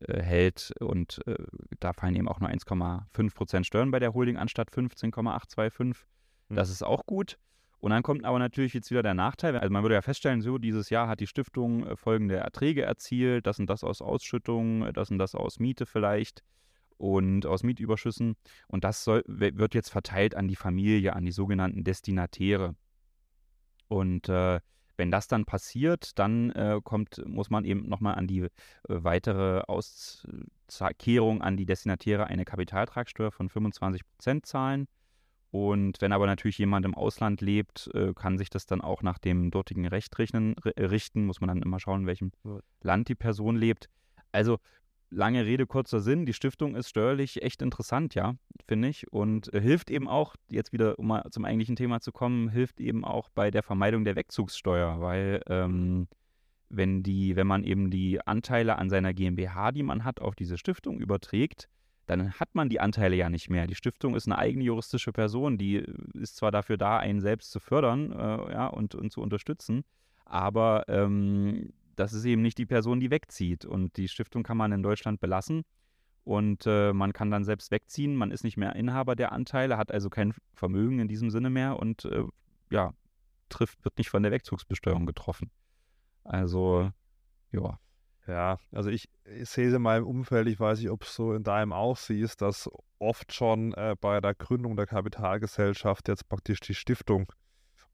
hält. Und äh, da fallen eben auch nur 1,5 Prozent Steuern bei der Holding anstatt 15,825. Mhm. Das ist auch gut. Und dann kommt aber natürlich jetzt wieder der Nachteil. Also man würde ja feststellen, so dieses Jahr hat die Stiftung äh, folgende Erträge erzielt, das und das aus Ausschüttungen, äh, das und das aus Miete vielleicht und aus Mietüberschüssen. Und das soll, wird jetzt verteilt an die Familie, an die sogenannten Destinatäre. Und äh, wenn das dann passiert, dann äh, kommt, muss man eben nochmal an die äh, weitere Auskehrung an die Destinatiere eine Kapitaltragsteuer von 25 Prozent zahlen. Und wenn aber natürlich jemand im Ausland lebt, äh, kann sich das dann auch nach dem dortigen Recht richten, richten. Muss man dann immer schauen, in welchem Land die Person lebt. Also lange Rede, kurzer Sinn. Die Stiftung ist steuerlich echt interessant, ja, finde ich. Und äh, hilft eben auch, jetzt wieder, um mal zum eigentlichen Thema zu kommen, hilft eben auch bei der Vermeidung der Wegzugssteuer, weil ähm, wenn die, wenn man eben die Anteile an seiner GmbH, die man hat, auf diese Stiftung überträgt, dann hat man die Anteile ja nicht mehr. Die Stiftung ist eine eigene juristische Person, die äh, ist zwar dafür da, einen selbst zu fördern äh, ja, und, und zu unterstützen, aber ähm, das ist eben nicht die Person, die wegzieht. Und die Stiftung kann man in Deutschland belassen. Und äh, man kann dann selbst wegziehen. Man ist nicht mehr Inhaber der Anteile, hat also kein Vermögen in diesem Sinne mehr und äh, ja, trifft, wird nicht von der Wegzugsbesteuerung getroffen. Also, ja. Ja, also ich, ich sehe es in meinem Umfeld, ich weiß nicht, ob es so in deinem auch siehst, dass oft schon äh, bei der Gründung der Kapitalgesellschaft jetzt praktisch die Stiftung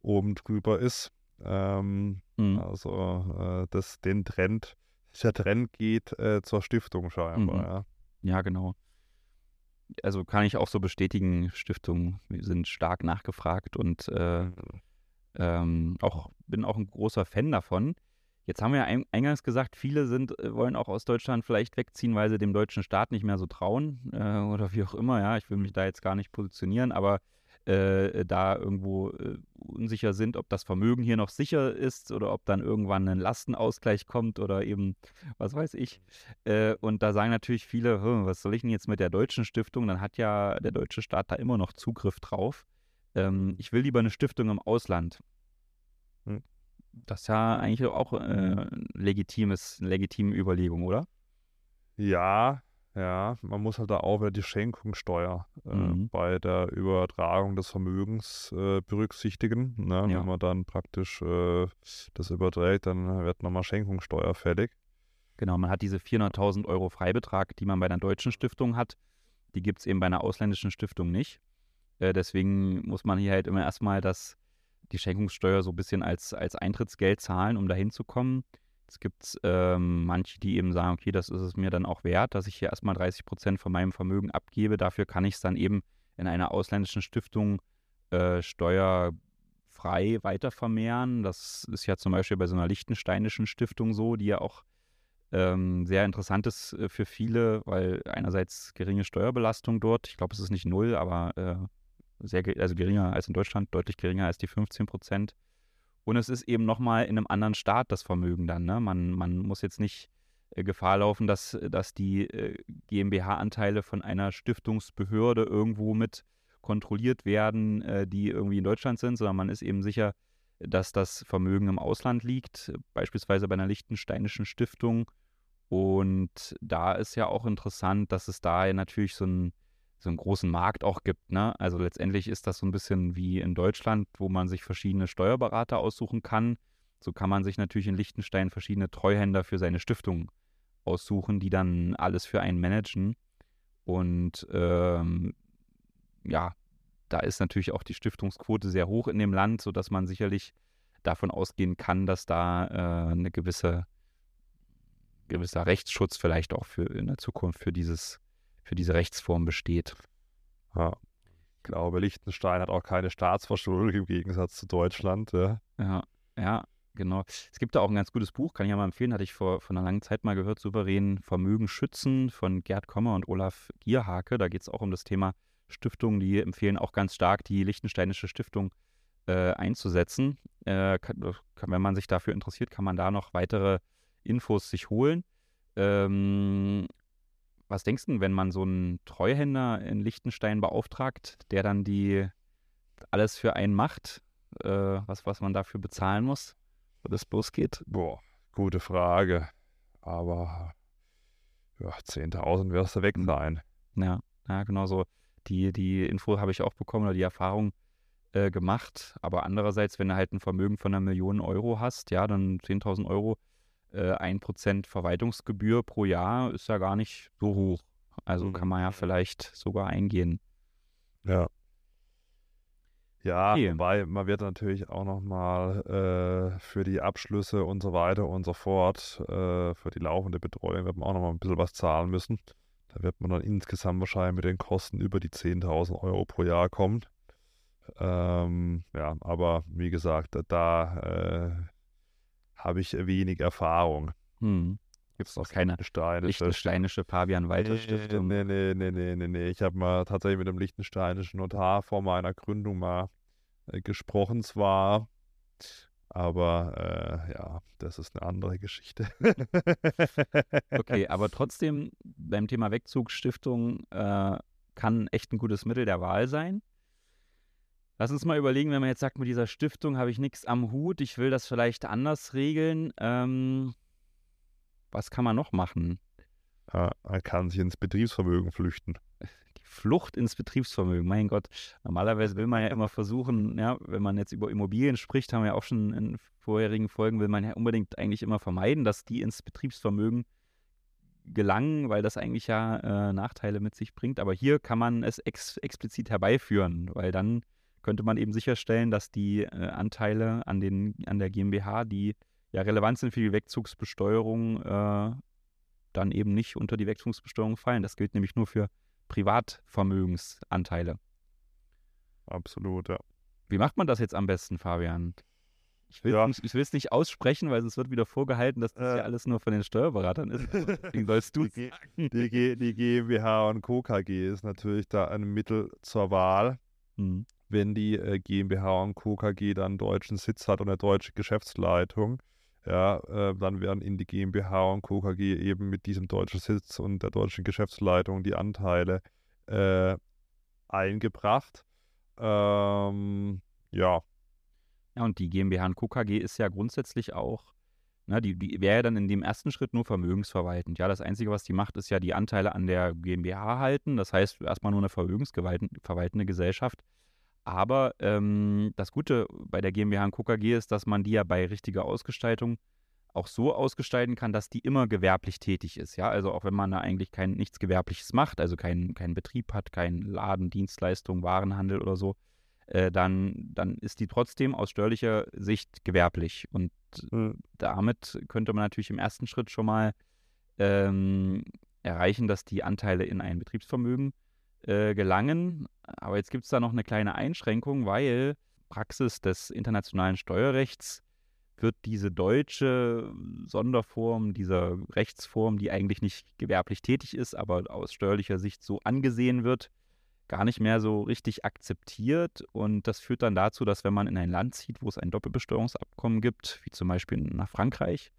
oben drüber ist. Ähm, mhm. Also äh, das, den Trend, der Trend geht äh, zur Stiftung scheinbar. Mhm. Ja. ja, genau. Also kann ich auch so bestätigen, Stiftungen sind stark nachgefragt und äh, ähm, auch bin auch ein großer Fan davon. Jetzt haben wir ja eingangs gesagt, viele sind, äh, wollen auch aus Deutschland vielleicht wegziehen, weil sie dem deutschen Staat nicht mehr so trauen äh, oder wie auch immer. Ja, ich will mich da jetzt gar nicht positionieren, aber äh, da irgendwo äh, unsicher sind, ob das Vermögen hier noch sicher ist oder ob dann irgendwann ein Lastenausgleich kommt oder eben, was weiß ich. Äh, und da sagen natürlich viele, was soll ich denn jetzt mit der deutschen Stiftung? Dann hat ja der deutsche Staat da immer noch Zugriff drauf. Ähm, ich will lieber eine Stiftung im Ausland. Hm. Das ist ja eigentlich auch äh, legitimes, eine legitime Überlegung, oder? Ja, ja, man muss halt da auch wieder die Schenkungssteuer äh, mhm. bei der Übertragung des Vermögens äh, berücksichtigen. Ne? Ja. Wenn man dann praktisch äh, das überträgt, dann wird nochmal Schenkungssteuer fällig. Genau, man hat diese 400.000 Euro Freibetrag, die man bei einer deutschen Stiftung hat. Die gibt es eben bei einer ausländischen Stiftung nicht. Äh, deswegen muss man hier halt immer erstmal das, die Schenkungssteuer so ein bisschen als, als Eintrittsgeld zahlen, um da hinzukommen. Es gibt ähm, manche, die eben sagen, okay, das ist es mir dann auch wert, dass ich hier erstmal 30 Prozent von meinem Vermögen abgebe. Dafür kann ich es dann eben in einer ausländischen Stiftung äh, steuerfrei frei weitervermehren. Das ist ja zum Beispiel bei so einer liechtensteinischen Stiftung so, die ja auch ähm, sehr interessant ist äh, für viele, weil einerseits geringe Steuerbelastung dort, ich glaube, es ist nicht null, aber äh, sehr, also geringer als in Deutschland, deutlich geringer als die 15 Prozent. Und es ist eben nochmal in einem anderen Staat das Vermögen dann. Ne? Man, man muss jetzt nicht äh, Gefahr laufen, dass, dass die äh, GmbH-Anteile von einer Stiftungsbehörde irgendwo mit kontrolliert werden, äh, die irgendwie in Deutschland sind, sondern man ist eben sicher, dass das Vermögen im Ausland liegt, beispielsweise bei einer liechtensteinischen Stiftung. Und da ist ja auch interessant, dass es da natürlich so einen, so einen großen Markt auch gibt. Ne? Also letztendlich ist das so ein bisschen wie in Deutschland, wo man sich verschiedene Steuerberater aussuchen kann. So kann man sich natürlich in Liechtenstein verschiedene Treuhänder für seine Stiftung aussuchen, die dann alles für einen managen. Und ähm, ja, da ist natürlich auch die Stiftungsquote sehr hoch in dem Land, sodass man sicherlich davon ausgehen kann, dass da äh, eine gewisse gewisser Rechtsschutz vielleicht auch für in der Zukunft für dieses für diese Rechtsform besteht. Ja. Ich glaube, Liechtenstein hat auch keine Staatsverschuldung im Gegensatz zu Deutschland. Ja, ja, ja genau. Es gibt da auch ein ganz gutes Buch, kann ich ja mal empfehlen, hatte ich vor, vor einer langen Zeit mal gehört, Souverän Vermögen schützen von Gerd Kommer und Olaf Gierhake. Da geht es auch um das Thema Stiftungen, die empfehlen auch ganz stark, die Liechtensteinische Stiftung äh, einzusetzen. Äh, kann, wenn man sich dafür interessiert, kann man da noch weitere Infos sich holen. Ähm, was denkst du, wenn man so einen Treuhänder in Liechtenstein beauftragt, der dann die alles für einen macht, äh, was, was man dafür bezahlen muss, wo das losgeht? Boah, gute Frage. Aber ja, 10.000 wirst du weg hm. sein. Ja, ja, genau so die, die Info habe ich auch bekommen oder die Erfahrung äh, gemacht. Aber andererseits, wenn du halt ein Vermögen von einer Million Euro hast, ja, dann 10.000 Euro, äh, 1% Verwaltungsgebühr pro Jahr ist ja gar nicht so hoch. Also mhm. kann man ja vielleicht sogar eingehen. Ja. Ja, okay. wobei man wird natürlich auch nochmal äh, für die Abschlüsse und so weiter und so fort, äh, für die laufende Betreuung wird man auch nochmal ein bisschen was zahlen müssen. Da wird man dann insgesamt wahrscheinlich mit den Kosten über die 10.000 Euro pro Jahr kommen. Ähm, ja, aber wie gesagt, da, da äh, habe ich wenig Erfahrung. Hm. Gibt es noch keine lichtensteinische Fabian Walter Stiftung? Nee, nee, nee, nee, nee, nee. Ich habe mal tatsächlich mit einem lichtensteinischen Notar vor meiner Gründung mal äh, gesprochen. Zwar aber äh, ja, das ist eine andere Geschichte. [laughs] okay, aber trotzdem, beim Thema Wegzugsstiftung äh, kann echt ein gutes Mittel der Wahl sein. Lass uns mal überlegen, wenn man jetzt sagt, mit dieser Stiftung habe ich nichts am Hut, ich will das vielleicht anders regeln. Ähm, was kann man noch machen? Ja, man kann sich ins Betriebsvermögen flüchten. Flucht ins Betriebsvermögen. Mein Gott, normalerweise will man ja immer versuchen, ja, wenn man jetzt über Immobilien spricht, haben wir ja auch schon in vorherigen Folgen, will man ja unbedingt eigentlich immer vermeiden, dass die ins Betriebsvermögen gelangen, weil das eigentlich ja äh, Nachteile mit sich bringt. Aber hier kann man es ex explizit herbeiführen, weil dann könnte man eben sicherstellen, dass die äh, Anteile an, den, an der GmbH, die ja relevant sind für die Wegzugsbesteuerung, äh, dann eben nicht unter die Wegzugsbesteuerung fallen. Das gilt nämlich nur für Privatvermögensanteile. Absolut, ja. Wie macht man das jetzt am besten, Fabian? Ich will, ja. es nicht aussprechen, weil es wird wieder vorgehalten, dass das äh, ja alles nur von den Steuerberatern ist. [laughs] Deswegen sollst du die, die, die, GmbH und Co. KG ist natürlich da ein Mittel zur Wahl. Mhm. Wenn die äh, GmbH und Co. KG dann deutschen Sitz hat und eine deutsche Geschäftsleitung, ja, äh, dann werden in die GmbH und Co. KG eben mit diesem deutschen Sitz und der deutschen Geschäftsleitung die Anteile äh, eingebracht. Ähm, ja. Ja, und die GmbH und Co. KG ist ja grundsätzlich auch, na, die, die wäre ja dann in dem ersten Schritt nur vermögensverwaltend. Ja, das Einzige, was die macht, ist ja die Anteile an der GmbH halten. Das heißt, erstmal nur eine vermögensverwaltende Gesellschaft. Aber ähm, das Gute bei der GmbH und KKG ist, dass man die ja bei richtiger Ausgestaltung auch so ausgestalten kann, dass die immer gewerblich tätig ist. Ja, also auch wenn man da eigentlich kein, nichts Gewerbliches macht, also keinen kein Betrieb hat, keinen Laden, Dienstleistung, Warenhandel oder so, äh, dann, dann ist die trotzdem aus steuerlicher Sicht gewerblich. Und mhm. damit könnte man natürlich im ersten Schritt schon mal ähm, erreichen, dass die Anteile in ein Betriebsvermögen äh, gelangen. Aber jetzt gibt es da noch eine kleine Einschränkung, weil Praxis des internationalen Steuerrechts wird diese deutsche Sonderform, dieser Rechtsform, die eigentlich nicht gewerblich tätig ist, aber aus steuerlicher Sicht so angesehen wird, gar nicht mehr so richtig akzeptiert. Und das führt dann dazu, dass wenn man in ein Land zieht, wo es ein Doppelbesteuerungsabkommen gibt, wie zum Beispiel nach Frankreich,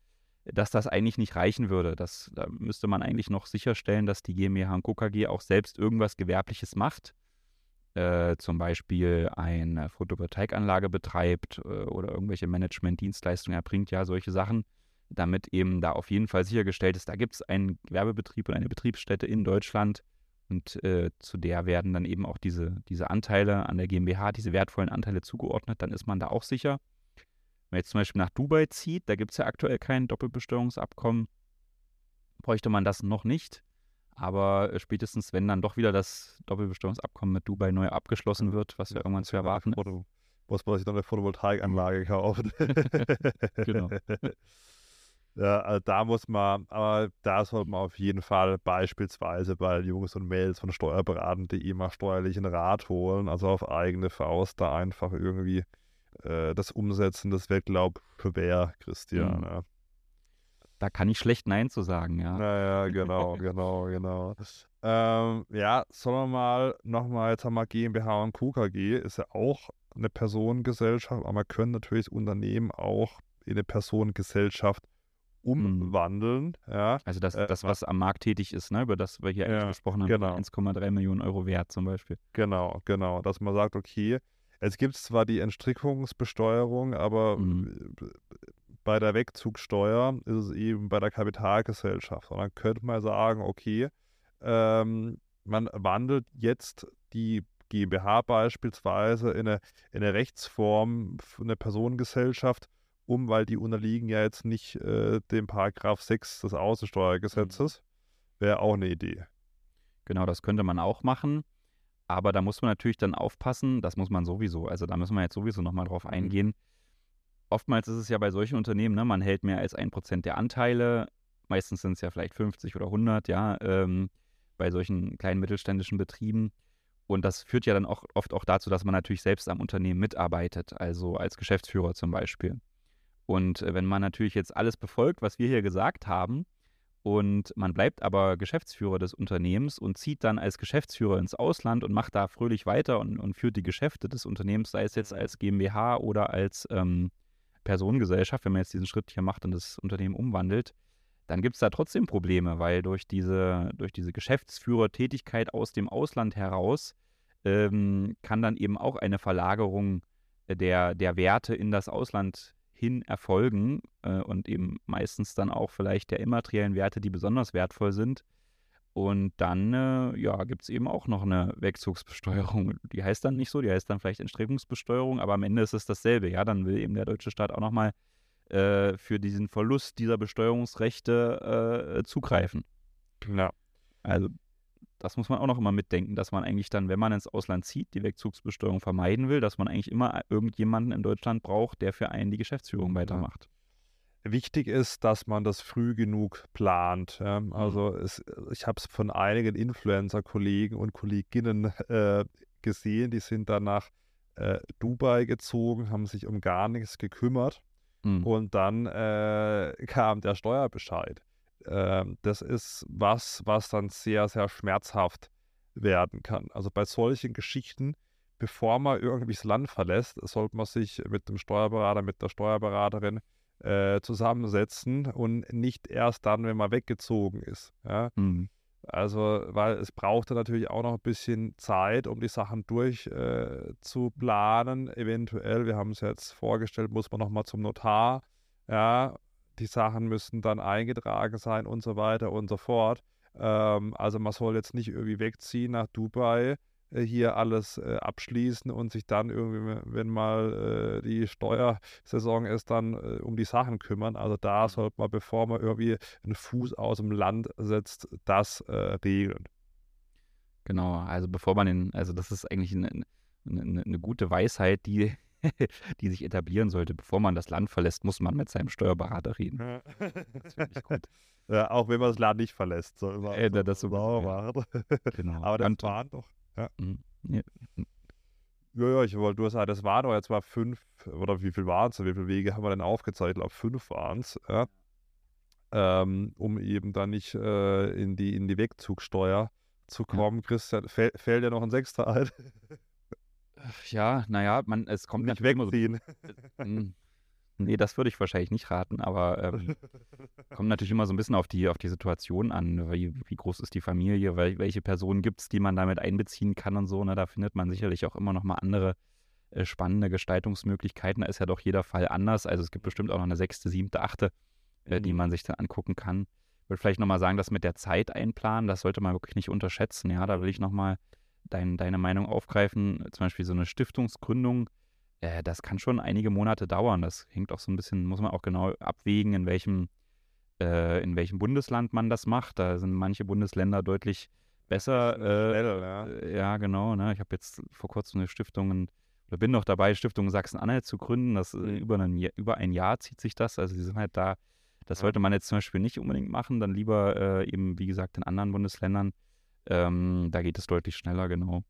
dass das eigentlich nicht reichen würde. Das, da müsste man eigentlich noch sicherstellen, dass die GmbH und KKG auch selbst irgendwas Gewerbliches macht. Äh, zum Beispiel eine Photovoltaikanlage betreibt äh, oder irgendwelche Management-Dienstleistungen erbringt, ja, solche Sachen, damit eben da auf jeden Fall sichergestellt ist, da gibt es einen Gewerbebetrieb und eine Betriebsstätte in Deutschland und äh, zu der werden dann eben auch diese, diese Anteile an der GmbH, diese wertvollen Anteile zugeordnet, dann ist man da auch sicher. Wenn man jetzt zum Beispiel nach Dubai zieht, da gibt es ja aktuell kein Doppelbesteuerungsabkommen, bräuchte man das noch nicht. Aber äh, spätestens, wenn dann doch wieder das Doppelbesteuerungsabkommen mit Dubai neu abgeschlossen wird, was ja irgendwann zu erwarten ist. Muss man sich noch eine Photovoltaikanlage kaufen. [laughs] genau. [laughs] Ja, also da muss man, aber da sollte man auf jeden Fall beispielsweise bei Jungs und Mädels von Steuerberatern, die immer steuerlichen Rat holen, also auf eigene Faust da einfach irgendwie äh, das umsetzen, das wäre, glaube ich, schwer, Christian. Mhm. Ja. Da kann ich schlecht Nein zu sagen, ja. Naja, genau, [laughs] genau, genau. Ähm, ja, sollen wir mal nochmal, jetzt haben wir GmbH und KKG, ist ja auch eine Personengesellschaft, aber man können natürlich Unternehmen auch in eine Personengesellschaft mhm. umwandeln. Mhm. Ja. Also das, äh, das, was am Markt tätig ist, ne, über das wir hier ja, gesprochen haben, genau. 1,3 Millionen Euro wert zum Beispiel. Genau, genau. Dass man sagt, okay, es gibt zwar die Entstrickungsbesteuerung, aber mhm. bei der Wegzugsteuer ist es eben bei der Kapitalgesellschaft. Und dann könnte man sagen, okay, ähm, man wandelt jetzt die GmbH beispielsweise in eine, in eine Rechtsform, eine Personengesellschaft um, weil die unterliegen ja jetzt nicht äh, dem Paragraph 6 des Außensteuergesetzes. Mhm. Wäre auch eine Idee. Genau, das könnte man auch machen. Aber da muss man natürlich dann aufpassen, das muss man sowieso, also da müssen wir jetzt sowieso nochmal drauf mhm. eingehen. Oftmals ist es ja bei solchen Unternehmen, ne, man hält mehr als ein Prozent der Anteile, meistens sind es ja vielleicht 50 oder 100, ja, ähm, bei solchen kleinen mittelständischen Betrieben. Und das führt ja dann auch oft auch dazu, dass man natürlich selbst am Unternehmen mitarbeitet, also als Geschäftsführer zum Beispiel. Und äh, wenn man natürlich jetzt alles befolgt, was wir hier gesagt haben, und man bleibt aber Geschäftsführer des Unternehmens und zieht dann als Geschäftsführer ins Ausland und macht da fröhlich weiter und, und führt die Geschäfte des Unternehmens, sei es jetzt als GmbH oder als ähm, Personengesellschaft, wenn man jetzt diesen Schritt hier macht und das Unternehmen umwandelt, dann gibt es da trotzdem Probleme, weil durch diese, durch diese Geschäftsführertätigkeit aus dem Ausland heraus ähm, kann dann eben auch eine Verlagerung der, der Werte in das Ausland hin erfolgen äh, und eben meistens dann auch vielleicht der immateriellen Werte, die besonders wertvoll sind. Und dann äh, ja, gibt es eben auch noch eine Wegzugsbesteuerung. [laughs] Die heißt dann nicht so, die heißt dann vielleicht Entstrebungsbesteuerung, aber am Ende ist es dasselbe. Ja, dann will eben der deutsche Staat auch nochmal äh, für diesen Verlust dieser Besteuerungsrechte äh, zugreifen. Ja. Also das muss man auch noch immer mitdenken, dass man eigentlich dann, wenn man ins Ausland zieht, die Wegzugsbesteuerung vermeiden will, dass man eigentlich immer irgendjemanden in Deutschland braucht, der für einen die Geschäftsführung weitermacht. Wichtig ist, dass man das früh genug plant. Mhm. Also es, ich habe es von einigen Influencer-Kollegen und Kolleginnen äh, gesehen, die sind dann nach äh, Dubai gezogen, haben sich um gar nichts gekümmert. Mhm. Und dann äh, kam der Steuerbescheid. Ähm, das ist was, was dann sehr, sehr schmerzhaft werden kann. Also bei solchen Geschichten, bevor man irgendwie das Land verlässt, sollte man sich mit dem Steuerberater, mit der Steuerberaterin äh, zusammensetzen und nicht erst dann, wenn man weggezogen ist. Ja? Mhm. Also, weil es braucht natürlich auch noch ein bisschen Zeit, um die Sachen durchzuplanen. Äh, Eventuell, wir haben es jetzt vorgestellt, muss man nochmal zum Notar. Ja, die Sachen müssen dann eingetragen sein und so weiter und so fort. Ähm, also man soll jetzt nicht irgendwie wegziehen nach Dubai, äh, hier alles äh, abschließen und sich dann irgendwie, wenn mal äh, die Steuersaison ist, dann äh, um die Sachen kümmern. Also da mhm. sollte man, bevor man irgendwie einen Fuß aus dem Land setzt, das äh, regeln. Genau, also bevor man den, also das ist eigentlich eine, eine, eine gute Weisheit, die [laughs] die sich etablieren sollte. Bevor man das Land verlässt, muss man mit seinem Steuerberater reden. Ja. Das finde ich gut. [laughs] Ja, auch wenn man das Land nicht verlässt, soll man äh, so, das so machen. [laughs] Genau. Aber das waren doch. Ja. Mhm. Ja. Ja, ja, ich wollte nur sagen, das war doch jetzt mal fünf, oder wie viel waren es? Wie viele Wege haben wir denn aufgezeigt? Ich glaube, fünf waren es, ja. ähm, um eben dann nicht äh, in, die, in die Wegzugsteuer zu kommen. Ja. Christian, fäll, fällt dir noch ein Sechster ein? Ja, naja, man, es kommt nicht wegziehen. So, hm. Nee, das würde ich wahrscheinlich nicht raten, aber ähm, [laughs] kommt natürlich immer so ein bisschen auf die, auf die Situation an. Wie, wie groß ist die Familie, welche Personen gibt es, die man damit einbeziehen kann und so. Ne? Da findet man sicherlich auch immer noch mal andere äh, spannende Gestaltungsmöglichkeiten. Da ist ja doch jeder Fall anders. Also es gibt bestimmt auch noch eine sechste, siebte, achte, äh, die mhm. man sich dann angucken kann. Ich würde vielleicht nochmal sagen, das mit der Zeit einplanen, das sollte man wirklich nicht unterschätzen. Ja, da will ich nochmal dein, deine Meinung aufgreifen. Zum Beispiel so eine Stiftungsgründung äh, das kann schon einige Monate dauern. Das hängt auch so ein bisschen, muss man auch genau abwägen, in welchem, äh, in welchem Bundesland man das macht. Da sind manche Bundesländer deutlich besser. Äh, schnell, ja. Ja. genau. Ne? Ich habe jetzt vor kurzem eine Stiftung oder bin noch dabei, Stiftung Sachsen-Anhalt zu gründen. Das äh, mhm. über, einen, über ein Jahr zieht sich das. Also sie sind halt da. Das sollte man jetzt zum Beispiel nicht unbedingt machen, dann lieber äh, eben, wie gesagt, in anderen Bundesländern. Ähm, da geht es deutlich schneller, genau.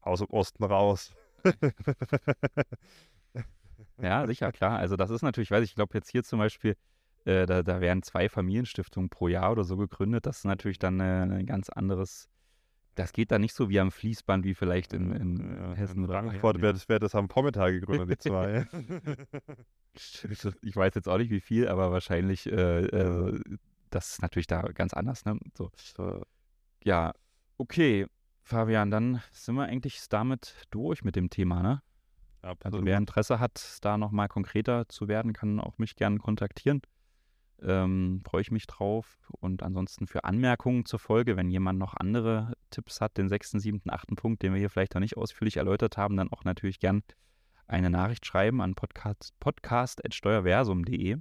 Aus dem Osten raus [laughs] ja, sicher, klar. Also das ist natürlich, weiß ich, ich glaube jetzt hier zum Beispiel, äh, da, da werden zwei Familienstiftungen pro Jahr oder so gegründet. Das ist natürlich dann äh, ein ganz anderes, das geht da nicht so wie am Fließband, wie vielleicht in, in ja, Hessen in Frankfurt wäre das, wär das am Vormittag gegründet, die zwei. [laughs] ich weiß jetzt auch nicht, wie viel, aber wahrscheinlich, äh, äh, das ist natürlich da ganz anders. Ne? So. Ja, okay. Fabian, dann sind wir eigentlich damit durch mit dem Thema, ne? Absolut. Also wer Interesse hat, da nochmal konkreter zu werden, kann auch mich gerne kontaktieren. Ähm, Freue ich mich drauf. Und ansonsten für Anmerkungen zur Folge, wenn jemand noch andere Tipps hat, den sechsten, siebten, achten Punkt, den wir hier vielleicht noch nicht ausführlich erläutert haben, dann auch natürlich gern eine Nachricht schreiben an podcast.steuerversum.de.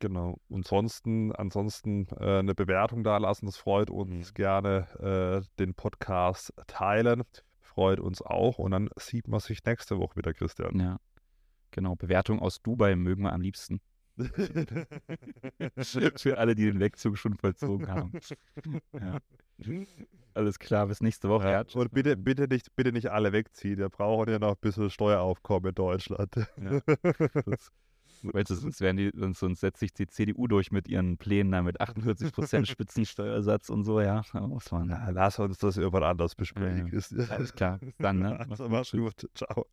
Genau. Und ansonsten, ansonsten äh, eine Bewertung da lassen, das freut uns. Mhm. Gerne äh, den Podcast teilen, freut uns auch. Und dann sieht man sich nächste Woche wieder, Christian. Ja, genau. Bewertung aus Dubai mögen wir am liebsten. [laughs] Für alle, die den Wegzug schon vollzogen haben. Ja. Alles klar, bis nächste Woche. Ja, und bitte, bitte, nicht, bitte nicht alle wegziehen. Wir brauchen ja noch ein bisschen Steueraufkommen in Deutschland. Ja. Weißt du, sonst, werden die, sonst, sonst setzt sich die CDU durch mit ihren Plänen da mit 48% [laughs] Spitzensteuersatz und so, ja. Na, lass uns das irgendwann anders besprechen. Ja, ja. Alles klar, dann, ne? [laughs] Also, mach's gut. Ciao.